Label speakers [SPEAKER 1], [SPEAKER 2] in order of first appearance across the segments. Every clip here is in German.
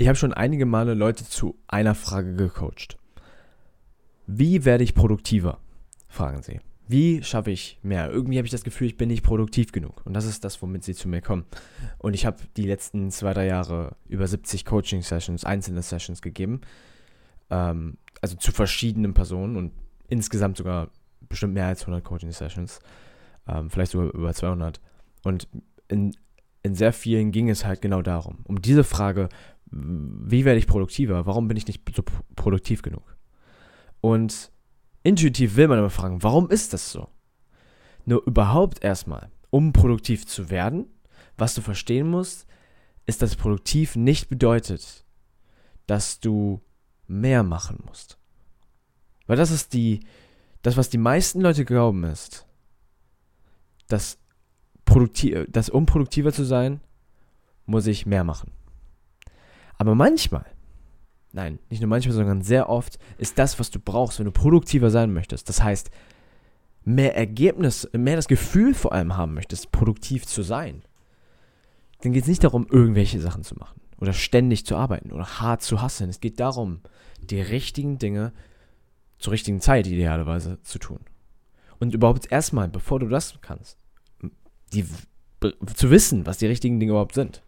[SPEAKER 1] Ich habe schon einige Male Leute zu einer Frage gecoacht. Wie werde ich produktiver? Fragen sie. Wie schaffe ich mehr? Irgendwie habe ich das Gefühl, ich bin nicht produktiv genug. Und das ist das, womit sie zu mir kommen. Und ich habe die letzten zwei, drei Jahre über 70 Coaching-Sessions, einzelne Sessions gegeben. Ähm, also zu verschiedenen Personen und insgesamt sogar bestimmt mehr als 100 Coaching-Sessions. Ähm, vielleicht sogar über 200. Und in, in sehr vielen ging es halt genau darum. Um diese Frage, wie werde ich produktiver? Warum bin ich nicht so produktiv genug? Und intuitiv will man aber fragen, warum ist das so? Nur überhaupt erstmal, um produktiv zu werden, was du verstehen musst, ist, dass produktiv nicht bedeutet, dass du mehr machen musst. Weil das ist die, das, was die meisten Leute glauben, ist, dass, produktiv, dass um produktiver zu sein, muss ich mehr machen. Aber manchmal nein, nicht nur manchmal, sondern sehr oft ist das, was du brauchst, wenn du produktiver sein möchtest. Das heißt, mehr Ergebnis, mehr das Gefühl vor allem haben möchtest, produktiv zu sein. Dann geht es nicht darum, irgendwelche Sachen zu machen oder ständig zu arbeiten oder hart zu hasseln. Es geht darum, die richtigen Dinge zur richtigen Zeit idealerweise zu tun. Und überhaupt erstmal, bevor du das kannst, die, zu wissen, was die richtigen Dinge überhaupt sind.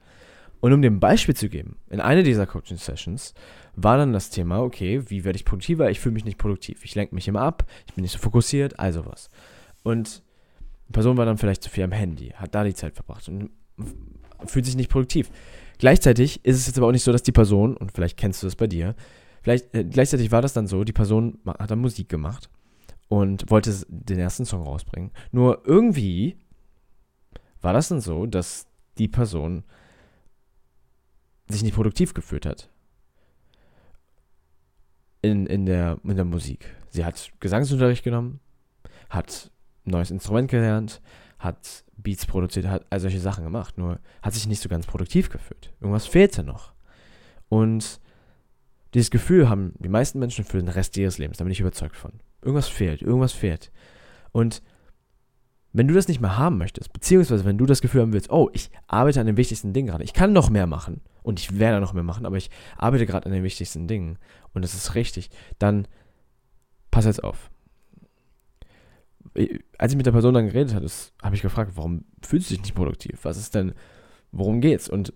[SPEAKER 1] Und um ein Beispiel zu geben, in einer dieser Coaching-Sessions war dann das Thema, okay, wie werde ich produktiver? Ich fühle mich nicht produktiv. Ich lenke mich immer ab, ich bin nicht so fokussiert, also was. Und die Person war dann vielleicht zu viel am Handy, hat da die Zeit verbracht und fühlt sich nicht produktiv. Gleichzeitig ist es jetzt aber auch nicht so, dass die Person, und vielleicht kennst du das bei dir, vielleicht, äh, gleichzeitig war das dann so, die Person hat dann Musik gemacht und wollte den ersten Song rausbringen. Nur irgendwie war das dann so, dass die Person sich nicht produktiv gefühlt hat. In, in, der, in der Musik. Sie hat Gesangsunterricht genommen, hat ein neues Instrument gelernt, hat Beats produziert, hat all solche Sachen gemacht, nur hat sich nicht so ganz produktiv gefühlt. Irgendwas fehlte noch. Und dieses Gefühl haben die meisten Menschen für den Rest ihres Lebens, da bin ich überzeugt von. Irgendwas fehlt, irgendwas fehlt. Und wenn du das nicht mehr haben möchtest, beziehungsweise wenn du das Gefühl haben willst, oh, ich arbeite an den wichtigsten Dingen gerade, ich kann noch mehr machen und ich werde noch mehr machen, aber ich arbeite gerade an den wichtigsten Dingen und das ist richtig, dann pass jetzt auf. Als ich mit der Person dann geredet habe, habe ich gefragt, warum fühlst du dich nicht produktiv? Was ist denn, worum geht's? Und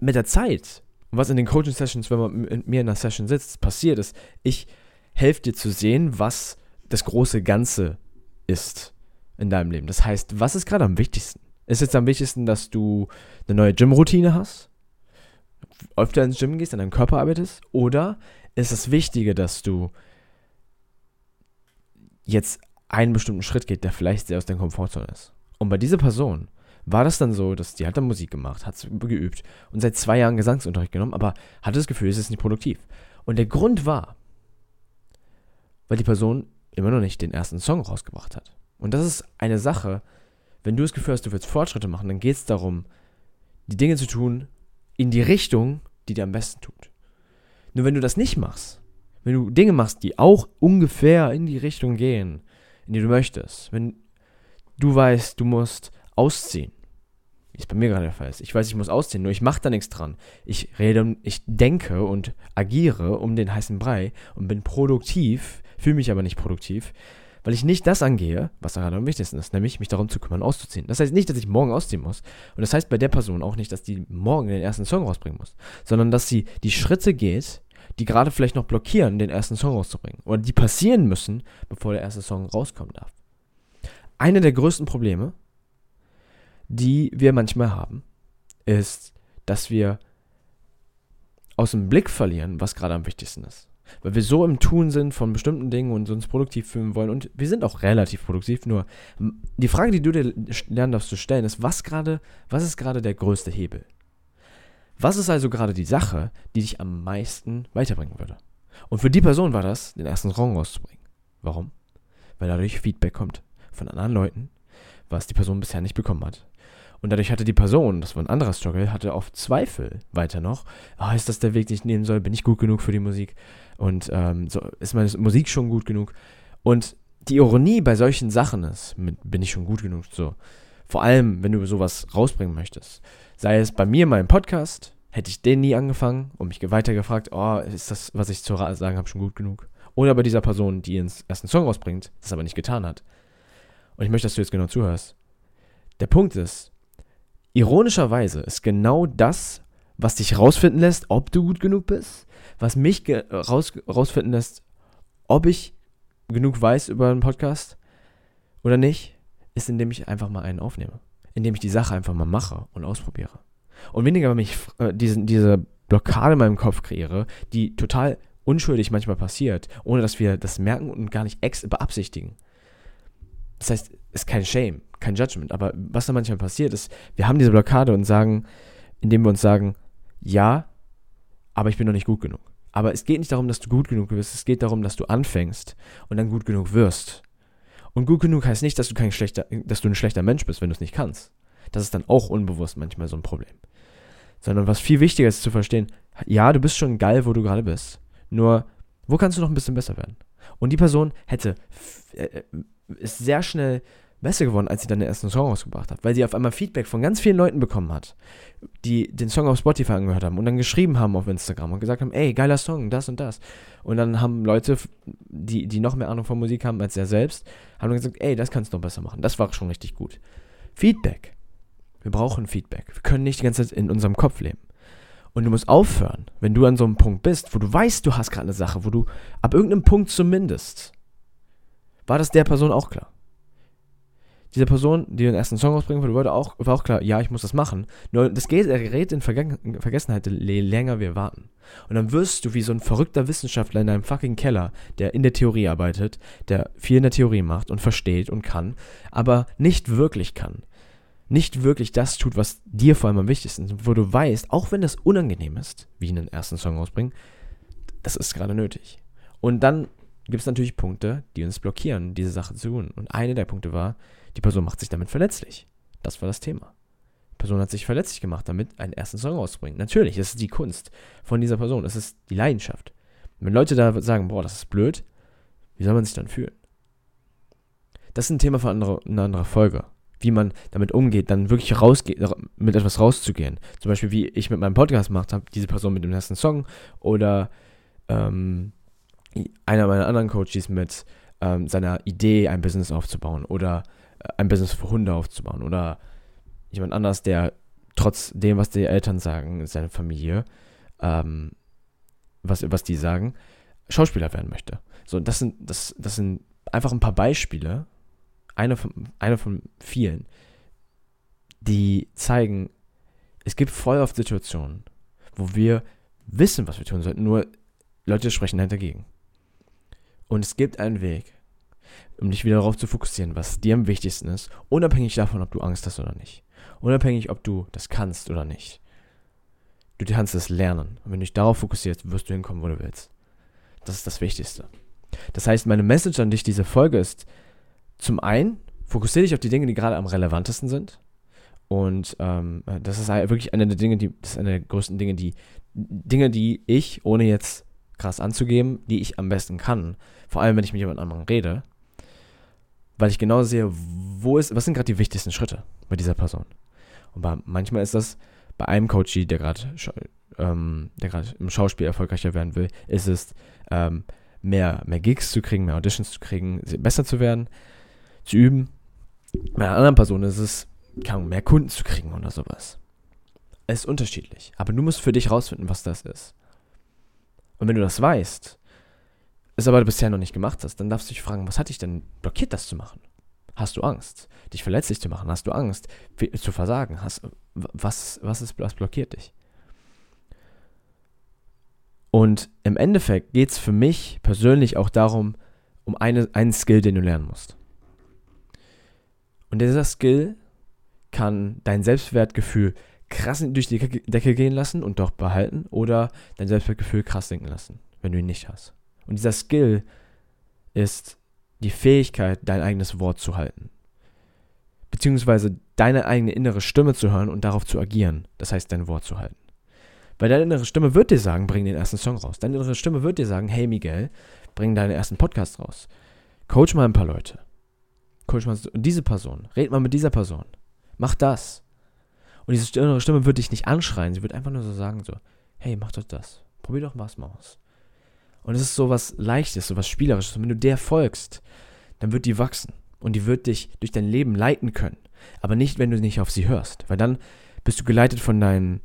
[SPEAKER 1] mit der Zeit, was in den Coaching-Sessions, wenn man mit mir in einer Session sitzt, passiert ist, ich helfe dir zu sehen, was das große Ganze ist in deinem Leben. Das heißt, was ist gerade am wichtigsten? Ist jetzt am wichtigsten, dass du eine neue Gym-Routine hast? Öfter ins Gym gehst, an deinem Körper arbeitest? Oder ist das Wichtige, dass du jetzt einen bestimmten Schritt geht, der vielleicht sehr aus deiner Komfortzone ist? Und bei dieser Person war das dann so, dass die hat dann Musik gemacht, hat geübt und seit zwei Jahren Gesangsunterricht genommen, aber hatte das Gefühl, es ist nicht produktiv. Und der Grund war, weil die Person immer noch nicht den ersten Song rausgebracht hat. Und das ist eine Sache, wenn du das Gefühl hast, du willst Fortschritte machen, dann geht es darum, die Dinge zu tun in die Richtung, die dir am besten tut. Nur wenn du das nicht machst, wenn du Dinge machst, die auch ungefähr in die Richtung gehen, in die du möchtest, wenn du weißt, du musst ausziehen, wie es bei mir gerade der Fall ist. Ich weiß, ich muss ausziehen, nur ich mache da nichts dran. Ich rede, ich denke und agiere um den heißen Brei und bin produktiv, fühle mich aber nicht produktiv, weil ich nicht das angehe, was gerade am wichtigsten ist, nämlich mich darum zu kümmern, auszuziehen. Das heißt nicht, dass ich morgen ausziehen muss. Und das heißt bei der Person auch nicht, dass die morgen den ersten Song rausbringen muss, sondern dass sie die Schritte geht, die gerade vielleicht noch blockieren, den ersten Song rauszubringen. Oder die passieren müssen, bevor der erste Song rauskommen darf. Eine der größten Probleme, die wir manchmal haben, ist, dass wir aus dem Blick verlieren, was gerade am wichtigsten ist weil wir so im Tun sind von bestimmten Dingen und uns produktiv fühlen wollen. Und wir sind auch relativ produktiv. Nur die Frage, die du dir lernen darfst zu stellen, ist, was gerade, was ist gerade der größte Hebel? Was ist also gerade die Sache, die dich am meisten weiterbringen würde? Und für die Person war das, den ersten Song rauszubringen. Warum? Weil dadurch Feedback kommt von anderen Leuten, was die Person bisher nicht bekommen hat. Und dadurch hatte die Person, das war ein anderer Struggle, hatte oft Zweifel weiter noch. Ah, ist das der Weg, den ich nehmen soll? Bin ich gut genug für die Musik? Und ähm, so, ist meine Musik schon gut genug? Und die Ironie bei solchen Sachen ist, mit, bin ich schon gut genug? So. Vor allem, wenn du sowas rausbringen möchtest. Sei es bei mir, meinem Podcast, hätte ich den nie angefangen und mich weiter gefragt, oh, ist das, was ich zu sagen habe, schon gut genug? Oder bei dieser Person, die ihren ersten Song rausbringt, das aber nicht getan hat. Und ich möchte, dass du jetzt genau zuhörst. Der Punkt ist, ironischerweise ist genau das, was dich rausfinden lässt, ob du gut genug bist, was mich raus, rausfinden lässt, ob ich genug weiß über einen Podcast oder nicht, ist, indem ich einfach mal einen aufnehme. Indem ich die Sache einfach mal mache und ausprobiere. Und weniger, wenn ich äh, diesen, diese Blockade in meinem Kopf kreiere, die total unschuldig manchmal passiert, ohne dass wir das merken und gar nicht ex beabsichtigen. Das heißt, ist kein Shame, kein Judgment. Aber was da manchmal passiert ist, wir haben diese Blockade und sagen, indem wir uns sagen, ja, aber ich bin noch nicht gut genug. Aber es geht nicht darum, dass du gut genug bist, es geht darum, dass du anfängst und dann gut genug wirst. Und gut genug heißt nicht, dass du kein schlechter, dass du ein schlechter Mensch bist, wenn du es nicht kannst. Das ist dann auch unbewusst manchmal so ein Problem. Sondern was viel wichtiger ist zu verstehen, ja, du bist schon geil, wo du gerade bist. Nur, wo kannst du noch ein bisschen besser werden? Und die Person hätte, äh, äh, ist sehr schnell besser geworden, als sie dann den ersten Song rausgebracht hat, weil sie auf einmal Feedback von ganz vielen Leuten bekommen hat, die den Song auf Spotify angehört haben und dann geschrieben haben auf Instagram und gesagt haben, ey, geiler Song, das und das. Und dann haben Leute, die, die noch mehr Ahnung von Musik haben als er selbst, haben dann gesagt, ey, das kannst du noch besser machen. Das war schon richtig gut. Feedback. Wir brauchen Feedback. Wir können nicht die ganze Zeit in unserem Kopf leben. Und du musst aufhören, wenn du an so einem Punkt bist, wo du weißt, du hast gerade eine Sache, wo du ab irgendeinem Punkt zumindest, war das der Person auch klar dieser Person, die den ersten Song rausbringen wollte, war auch, war auch klar, ja, ich muss das machen. Nur das gerät in Vergessenheit, je länger wir warten. Und dann wirst du wie so ein verrückter Wissenschaftler in deinem fucking Keller, der in der Theorie arbeitet, der viel in der Theorie macht und versteht und kann, aber nicht wirklich kann. Nicht wirklich das tut, was dir vor allem am wichtigsten ist, wo du weißt, auch wenn das unangenehm ist, wie einen ersten Song rausbringen, das ist gerade nötig. Und dann gibt es natürlich Punkte, die uns blockieren, diese Sache zu tun. Und eine der Punkte war, die Person macht sich damit verletzlich. Das war das Thema. Die Person hat sich verletzlich gemacht, damit einen ersten Song rauszubringen. Natürlich, es ist die Kunst von dieser Person, es ist die Leidenschaft. Wenn Leute da sagen, boah, das ist blöd, wie soll man sich dann fühlen? Das ist ein Thema für andere, eine andere Folge. Wie man damit umgeht, dann wirklich rausgeht, mit etwas rauszugehen. Zum Beispiel, wie ich mit meinem Podcast gemacht habe, diese Person mit dem ersten Song oder ähm, einer meiner anderen Coaches mit ähm, seiner Idee, ein Business aufzubauen oder ein Business für Hunde aufzubauen oder jemand anders, der trotz dem, was die Eltern sagen, seine Familie, ähm, was, was die sagen, Schauspieler werden möchte. So, das sind, das, das sind einfach ein paar Beispiele, eine von, eine von vielen, die zeigen, es gibt voll oft Situationen, wo wir wissen, was wir tun sollten, nur Leute sprechen halt dagegen. Und es gibt einen Weg, um dich wieder darauf zu fokussieren, was dir am wichtigsten ist, unabhängig davon, ob du Angst hast oder nicht. Unabhängig, ob du das kannst oder nicht. Du kannst es lernen. Und wenn du dich darauf fokussierst, wirst du hinkommen, wo du willst. Das ist das Wichtigste. Das heißt, meine Message an dich, diese Folge ist, zum einen, fokussiere dich auf die Dinge, die gerade am relevantesten sind. Und ähm, das ist wirklich eine der Dinge, die, das ist eine der größten Dinge, die, Dinge, die ich, ohne jetzt krass anzugeben, die ich am besten kann, vor allem wenn ich mit jemand anderem rede, weil ich genau sehe, wo ist, was sind gerade die wichtigsten Schritte bei dieser Person. Und bei, manchmal ist das bei einem Coach, der gerade ähm, der gerade im Schauspiel erfolgreicher werden will, ist es ähm, mehr, mehr Gigs zu kriegen, mehr Auditions zu kriegen, besser zu werden, zu üben. Bei einer anderen Person ist es, mehr Kunden zu kriegen oder sowas. Es ist unterschiedlich. Aber du musst für dich rausfinden, was das ist. Und wenn du das weißt, es aber bisher noch nicht gemacht hast, dann darfst du dich fragen, was hat dich denn blockiert, das zu machen? Hast du Angst, dich verletzlich zu machen? Hast du Angst, zu versagen? Hast, was, was, ist, was blockiert dich? Und im Endeffekt geht es für mich persönlich auch darum, um eine, einen Skill, den du lernen musst. Und dieser Skill kann dein Selbstwertgefühl krass durch die Decke gehen lassen und doch behalten oder dein Selbstwertgefühl krass sinken lassen, wenn du ihn nicht hast. Und dieser Skill ist die Fähigkeit, dein eigenes Wort zu halten. Beziehungsweise deine eigene innere Stimme zu hören und darauf zu agieren. Das heißt, dein Wort zu halten. Weil deine innere Stimme wird dir sagen, bring den ersten Song raus. Deine innere Stimme wird dir sagen, hey Miguel, bring deinen ersten Podcast raus. Coach mal ein paar Leute. Mal diese Person. Red mal mit dieser Person. Mach das. Und diese innere Stimme wird dich nicht anschreien, sie wird einfach nur so sagen, so, hey, mach doch das. Probier doch was mal aus. Und es ist so was Leichtes, so was Spielerisches. Und wenn du der folgst, dann wird die wachsen. Und die wird dich durch dein Leben leiten können. Aber nicht, wenn du nicht auf sie hörst. Weil dann bist du geleitet von deinen,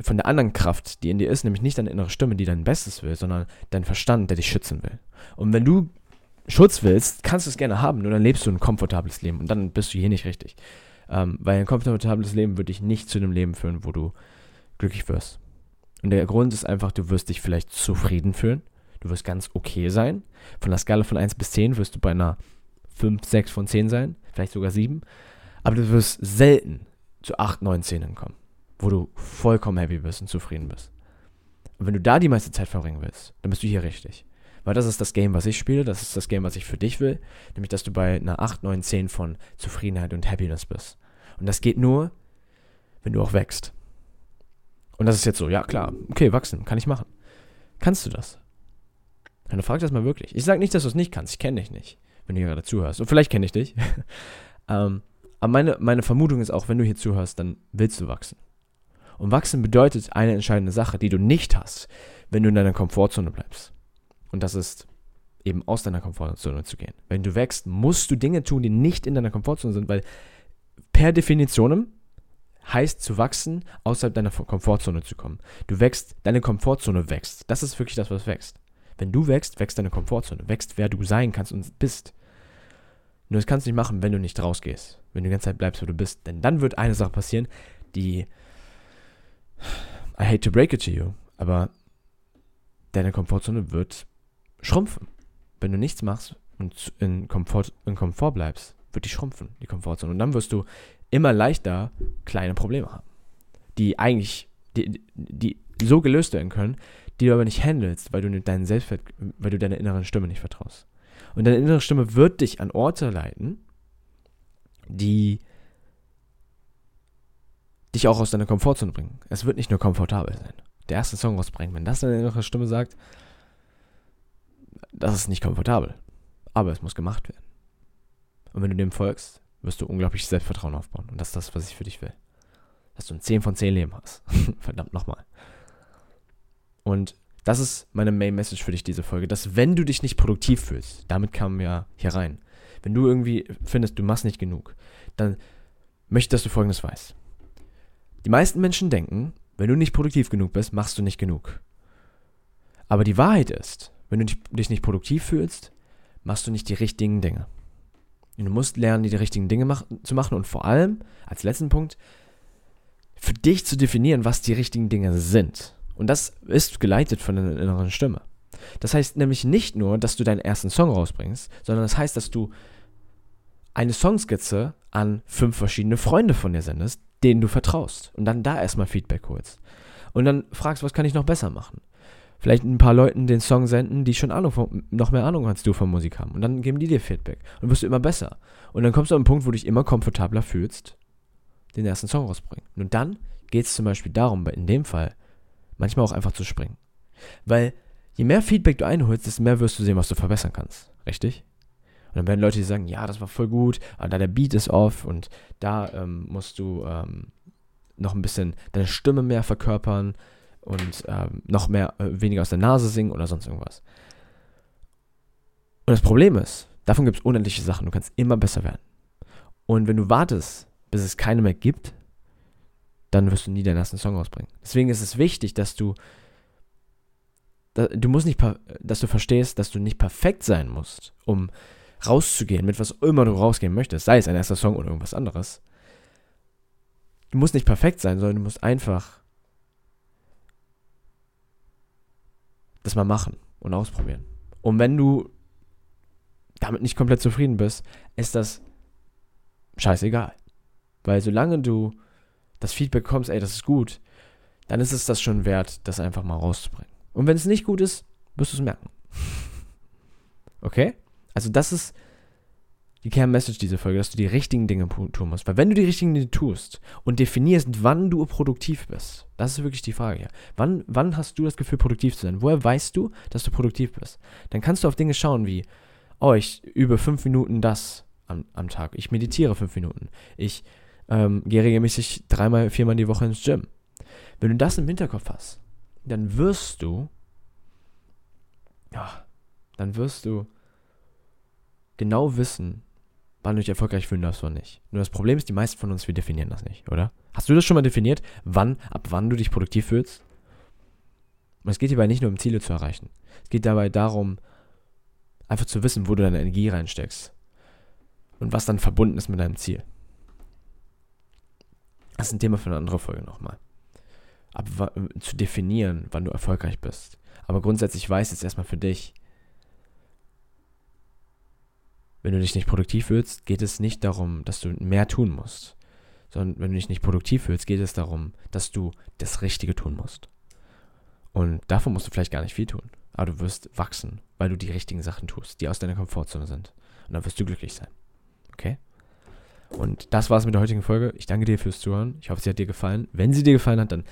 [SPEAKER 1] von der anderen Kraft, die in dir ist, nämlich nicht deine innere Stimme, die dein Bestes will, sondern dein Verstand, der dich schützen will. Und wenn du Schutz willst, kannst du es gerne haben, nur dann lebst du ein komfortables Leben und dann bist du hier nicht richtig. Ähm, weil ein komfortables Leben wird dich nicht zu einem Leben führen, wo du glücklich wirst. Und der Grund ist einfach, du wirst dich vielleicht zufrieden fühlen, du wirst ganz okay sein. Von der Skala von 1 bis 10 wirst du bei einer 5, 6 von 10 sein, vielleicht sogar 7. Aber du wirst selten zu 8, 9, 10 hinkommen, wo du vollkommen happy bist und zufrieden bist. Und wenn du da die meiste Zeit verbringen willst, dann bist du hier richtig. Weil das ist das Game, was ich spiele, das ist das Game, was ich für dich will. Nämlich, dass du bei einer 8, 9, 10 von Zufriedenheit und Happiness bist. Und das geht nur, wenn du auch wächst. Und das ist jetzt so, ja klar, okay, wachsen, kann ich machen. Kannst du das? Dann frag das mal wirklich. Ich sage nicht, dass du es nicht kannst, ich kenne dich nicht, wenn du hier gerade zuhörst. Und vielleicht kenne ich dich. ähm, aber meine, meine Vermutung ist auch, wenn du hier zuhörst, dann willst du wachsen. Und wachsen bedeutet eine entscheidende Sache, die du nicht hast, wenn du in deiner Komfortzone bleibst. Und das ist eben aus deiner Komfortzone zu gehen. Wenn du wächst, musst du Dinge tun, die nicht in deiner Komfortzone sind, weil per Definition heißt zu wachsen, außerhalb deiner Komfortzone zu kommen. Du wächst, deine Komfortzone wächst. Das ist wirklich das, was wächst. Wenn du wächst, wächst deine Komfortzone, wächst, wer du sein kannst und bist. Nur das kannst du nicht machen, wenn du nicht rausgehst, wenn du die ganze Zeit bleibst, wo du bist. Denn dann wird eine Sache passieren, die I hate to break it to you, aber deine Komfortzone wird schrumpfen. Wenn du nichts machst und in Komfort, in Komfort bleibst, wird die schrumpfen, die Komfortzone. Und dann wirst du immer leichter kleine Probleme haben, die eigentlich, die, die so gelöst werden können, die du aber nicht handelst, weil du deinen Selbstwert, weil du deiner inneren Stimme nicht vertraust. Und deine innere Stimme wird dich an Orte leiten, die dich auch aus deiner Komfortzone bringen. Es wird nicht nur komfortabel sein. Der erste Song rausbringen, wenn das deine innere Stimme sagt, das ist nicht komfortabel. Aber es muss gemacht werden. Und wenn du dem folgst, wirst du unglaublich Selbstvertrauen aufbauen. Und das ist das, was ich für dich will. Dass du ein 10 von 10 Leben hast. Verdammt nochmal. Und das ist meine Main Message für dich, diese Folge. Dass wenn du dich nicht produktiv fühlst, damit kamen wir hier rein. Wenn du irgendwie findest, du machst nicht genug, dann möchte ich, dass du folgendes weißt. Die meisten Menschen denken, wenn du nicht produktiv genug bist, machst du nicht genug. Aber die Wahrheit ist, wenn du dich nicht produktiv fühlst, machst du nicht die richtigen Dinge. Und du musst lernen, die richtigen Dinge mach zu machen und vor allem, als letzten Punkt, für dich zu definieren, was die richtigen Dinge sind. Und das ist geleitet von deiner inneren Stimme. Das heißt nämlich nicht nur, dass du deinen ersten Song rausbringst, sondern das heißt, dass du eine Songskizze an fünf verschiedene Freunde von dir sendest, denen du vertraust. Und dann da erstmal Feedback holst. Und dann fragst, was kann ich noch besser machen? Vielleicht ein paar Leuten den Song senden, die schon Ahnung von, noch mehr Ahnung als du von Musik haben. Und dann geben die dir Feedback. Und wirst du immer besser. Und dann kommst du an einen Punkt, wo du dich immer komfortabler fühlst, den ersten Song rausbringen. Und dann geht es zum Beispiel darum, in dem Fall, manchmal auch einfach zu springen. Weil je mehr Feedback du einholst, desto mehr wirst du sehen, was du verbessern kannst. Richtig? Und dann werden Leute, die sagen, ja, das war voll gut, aber da der Beat ist off und da ähm, musst du ähm, noch ein bisschen deine Stimme mehr verkörpern, und ähm, noch mehr, äh, weniger aus der Nase singen oder sonst irgendwas. Und das Problem ist, davon gibt es unendliche Sachen. Du kannst immer besser werden. Und wenn du wartest, bis es keine mehr gibt, dann wirst du nie deinen ersten Song rausbringen. Deswegen ist es wichtig, dass du du musst nicht, dass du verstehst, dass du nicht perfekt sein musst, um rauszugehen, mit was immer du rausgehen möchtest, sei es ein erster Song oder irgendwas anderes. Du musst nicht perfekt sein, sondern du musst einfach das mal machen und ausprobieren. Und wenn du damit nicht komplett zufrieden bist, ist das scheißegal. Weil solange du das Feedback bekommst, ey, das ist gut, dann ist es das schon wert, das einfach mal rauszubringen. Und wenn es nicht gut ist, wirst du es merken. okay? Also das ist die Kernmessage dieser Folge, dass du die richtigen Dinge tun musst. Weil wenn du die richtigen Dinge tust und definierst, wann du produktiv bist, das ist wirklich die Frage hier. Wann, wann hast du das Gefühl, produktiv zu sein? Woher weißt du, dass du produktiv bist? Dann kannst du auf Dinge schauen wie, oh, ich übe fünf Minuten das am, am Tag. Ich meditiere fünf Minuten. Ich ähm, geh regelmäßig dreimal, viermal die Woche ins Gym. Wenn du das im Hinterkopf hast, dann wirst du, ja, dann wirst du genau wissen, wann du dich erfolgreich fühlen darfst oder nicht. Nur das Problem ist, die meisten von uns, wir definieren das nicht, oder? Hast du das schon mal definiert, wann, ab wann du dich produktiv fühlst? Und es geht hierbei nicht nur um Ziele zu erreichen. Es geht dabei darum, einfach zu wissen, wo du deine Energie reinsteckst. Und was dann verbunden ist mit deinem Ziel. Das ist ein Thema für eine andere Folge nochmal. Aber zu definieren, wann du erfolgreich bist. Aber grundsätzlich weiß jetzt erstmal für dich, wenn du dich nicht produktiv fühlst, geht es nicht darum, dass du mehr tun musst. Sondern wenn du dich nicht produktiv fühlst, geht es darum, dass du das Richtige tun musst. Und davon musst du vielleicht gar nicht viel tun. Aber du wirst wachsen, weil du die richtigen Sachen tust, die aus deiner Komfortzone sind. Und dann wirst du glücklich sein. Okay? Und das war's mit der heutigen Folge. Ich danke dir fürs Zuhören. Ich hoffe, sie hat dir gefallen. Wenn sie dir gefallen hat, dann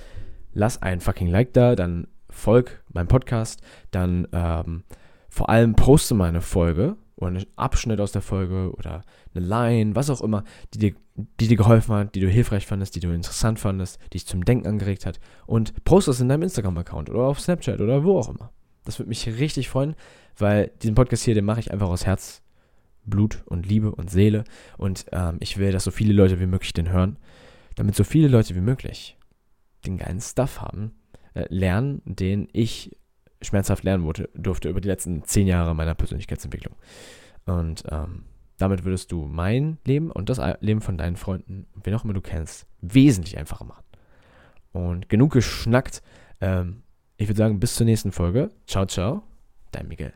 [SPEAKER 1] lass ein fucking Like da, dann folg meinem Podcast, dann ähm, vor allem poste meine Folge oder einen Abschnitt aus der Folge oder eine Line, was auch immer, die dir, die dir geholfen hat, die du hilfreich fandest, die du interessant fandest, die dich zum Denken angeregt hat. Und poste es in deinem Instagram-Account oder auf Snapchat oder wo auch immer. Das würde mich richtig freuen, weil diesen Podcast hier, den mache ich einfach aus Herz, Blut und Liebe und Seele. Und ähm, ich will, dass so viele Leute wie möglich den hören, damit so viele Leute wie möglich den geilen Stuff haben, äh, lernen, den ich schmerzhaft lernen durfte über die letzten zehn Jahre meiner Persönlichkeitsentwicklung. Und ähm, damit würdest du mein Leben und das Leben von deinen Freunden, wen auch immer du kennst, wesentlich einfacher machen. Und genug geschnackt. Ähm, ich würde sagen, bis zur nächsten Folge. Ciao, ciao. Dein Miguel.